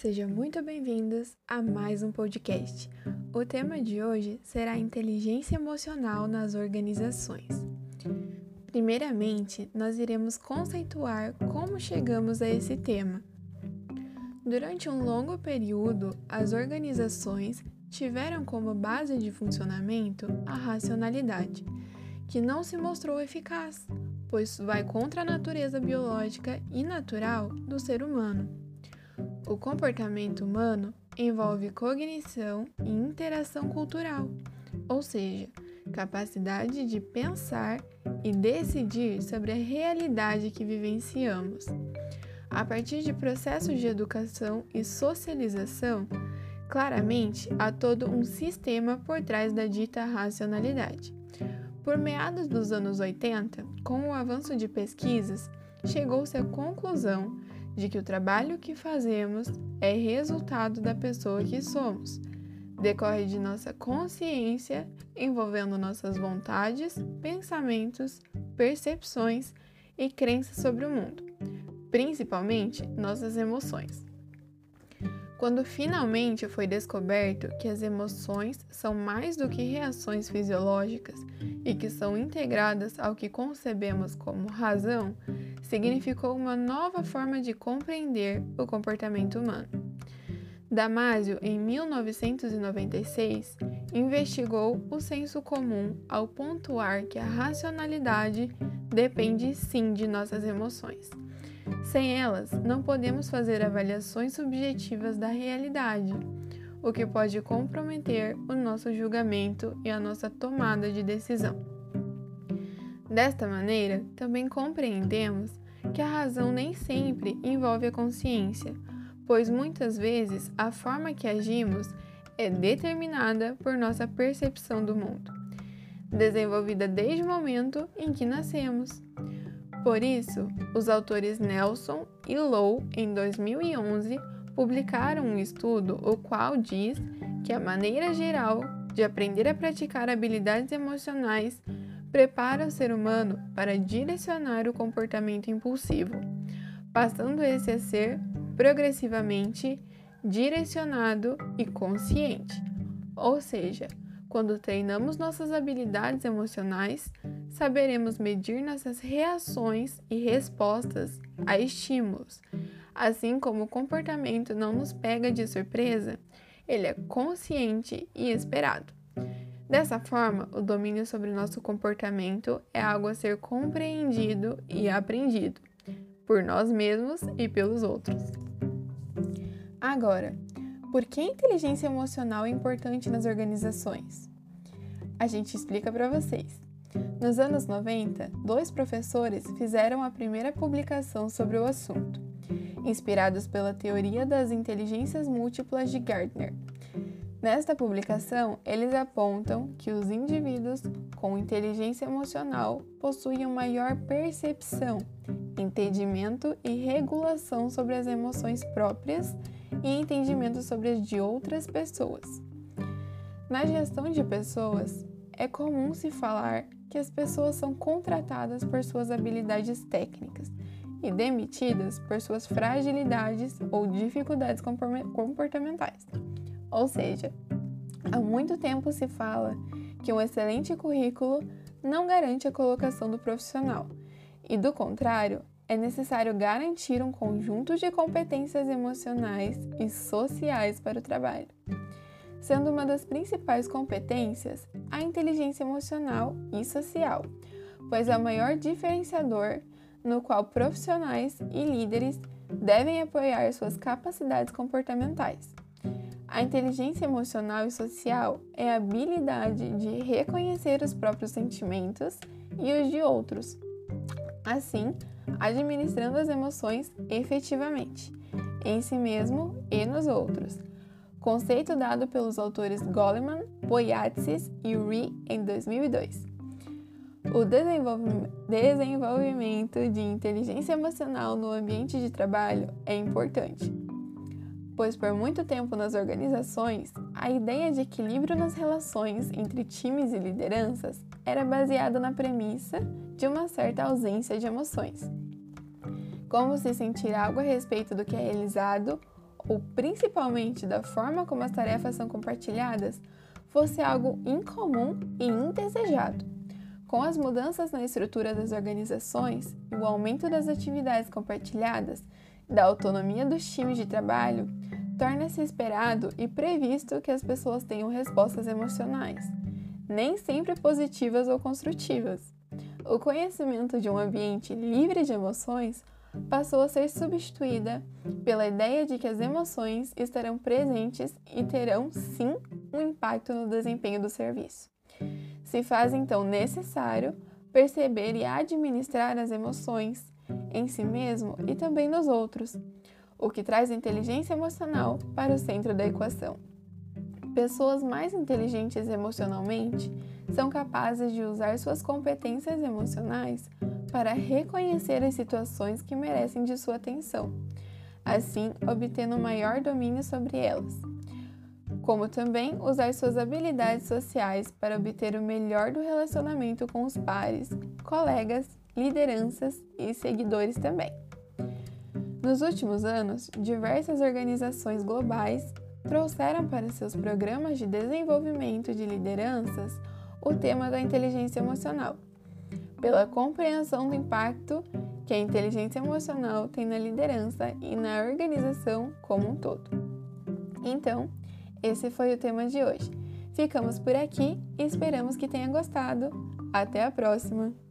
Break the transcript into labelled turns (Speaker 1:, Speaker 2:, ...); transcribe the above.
Speaker 1: Sejam muito bem-vindos a mais um podcast. O tema de hoje será inteligência emocional nas organizações. Primeiramente, nós iremos conceituar como chegamos a esse tema. Durante um longo período, as organizações tiveram como base de funcionamento a racionalidade, que não se mostrou eficaz, pois vai contra a natureza biológica e natural do ser humano. O comportamento humano envolve cognição e interação cultural, ou seja, capacidade de pensar e decidir sobre a realidade que vivenciamos. A partir de processos de educação e socialização, claramente há todo um sistema por trás da dita racionalidade. Por meados dos anos 80, com o avanço de pesquisas, chegou-se à conclusão de que o trabalho que fazemos é resultado da pessoa que somos. Decorre de nossa consciência, envolvendo nossas vontades, pensamentos, percepções e crenças sobre o mundo, principalmente nossas emoções. Quando finalmente foi descoberto que as emoções são mais do que reações fisiológicas e que são integradas ao que concebemos como razão, significou uma nova forma de compreender o comportamento humano. Damasio, em 1996, investigou o senso comum ao pontuar que a racionalidade depende sim de nossas emoções. Sem elas, não podemos fazer avaliações subjetivas da realidade, o que pode comprometer o nosso julgamento e a nossa tomada de decisão. Desta maneira, também compreendemos que a razão nem sempre envolve a consciência, pois muitas vezes a forma que agimos é determinada por nossa percepção do mundo, desenvolvida desde o momento em que nascemos. Por isso, os autores Nelson e Lowe, em 2011, publicaram um estudo o qual diz que a maneira geral de aprender a praticar habilidades emocionais prepara o ser humano para direcionar o comportamento impulsivo, passando esse a ser progressivamente direcionado e consciente. Ou seja, quando treinamos nossas habilidades emocionais, saberemos medir nossas reações e respostas a estímulos. Assim como o comportamento não nos pega de surpresa, ele é consciente e esperado. Dessa forma, o domínio sobre nosso comportamento é algo a ser compreendido e aprendido por nós mesmos e pelos outros. Agora, por que a inteligência emocional é importante nas organizações? A gente explica para vocês. Nos anos 90, dois professores fizeram a primeira publicação sobre o assunto, inspirados pela teoria das inteligências múltiplas de Gardner. Nesta publicação, eles apontam que os indivíduos com inteligência emocional possuem maior percepção, entendimento e regulação sobre as emoções próprias e entendimento sobre as de outras pessoas. Na gestão de pessoas, é comum se falar que as pessoas são contratadas por suas habilidades técnicas e demitidas por suas fragilidades ou dificuldades comportamentais. Ou seja, há muito tempo se fala que um excelente currículo não garante a colocação do profissional, e do contrário, é necessário garantir um conjunto de competências emocionais e sociais para o trabalho. Sendo uma das principais competências a inteligência emocional e social, pois é o maior diferenciador no qual profissionais e líderes devem apoiar suas capacidades comportamentais. A inteligência emocional e social é a habilidade de reconhecer os próprios sentimentos e os de outros, assim, administrando as emoções efetivamente, em si mesmo e nos outros. Conceito dado pelos autores Goleman, Boyatsis e Uri em 2002. O desenvolvimento de inteligência emocional no ambiente de trabalho é importante, pois por muito tempo nas organizações, a ideia de equilíbrio nas relações entre times e lideranças era baseada na premissa de uma certa ausência de emoções. Como se sentir algo a respeito do que é realizado ou principalmente da forma como as tarefas são compartilhadas, fosse algo incomum e indesejado. Com as mudanças na estrutura das organizações e o aumento das atividades compartilhadas, da autonomia dos times de trabalho, torna-se esperado e previsto que as pessoas tenham respostas emocionais, nem sempre positivas ou construtivas. O conhecimento de um ambiente livre de emoções passou a ser substituída pela ideia de que as emoções estarão presentes e terão sim um impacto no desempenho do serviço. Se faz então necessário perceber e administrar as emoções em si mesmo e também nos outros, o que traz inteligência emocional para o centro da equação. Pessoas mais inteligentes emocionalmente são capazes de usar suas competências emocionais para reconhecer as situações que merecem de sua atenção, assim obtendo maior domínio sobre elas. Como também usar suas habilidades sociais para obter o melhor do relacionamento com os pares, colegas, lideranças e seguidores também. Nos últimos anos, diversas organizações globais trouxeram para seus programas de desenvolvimento de lideranças o tema da inteligência emocional, pela compreensão do impacto que a inteligência emocional tem na liderança e na organização como um todo. Então, esse foi o tema de hoje. Ficamos por aqui e esperamos que tenha gostado. Até a próxima!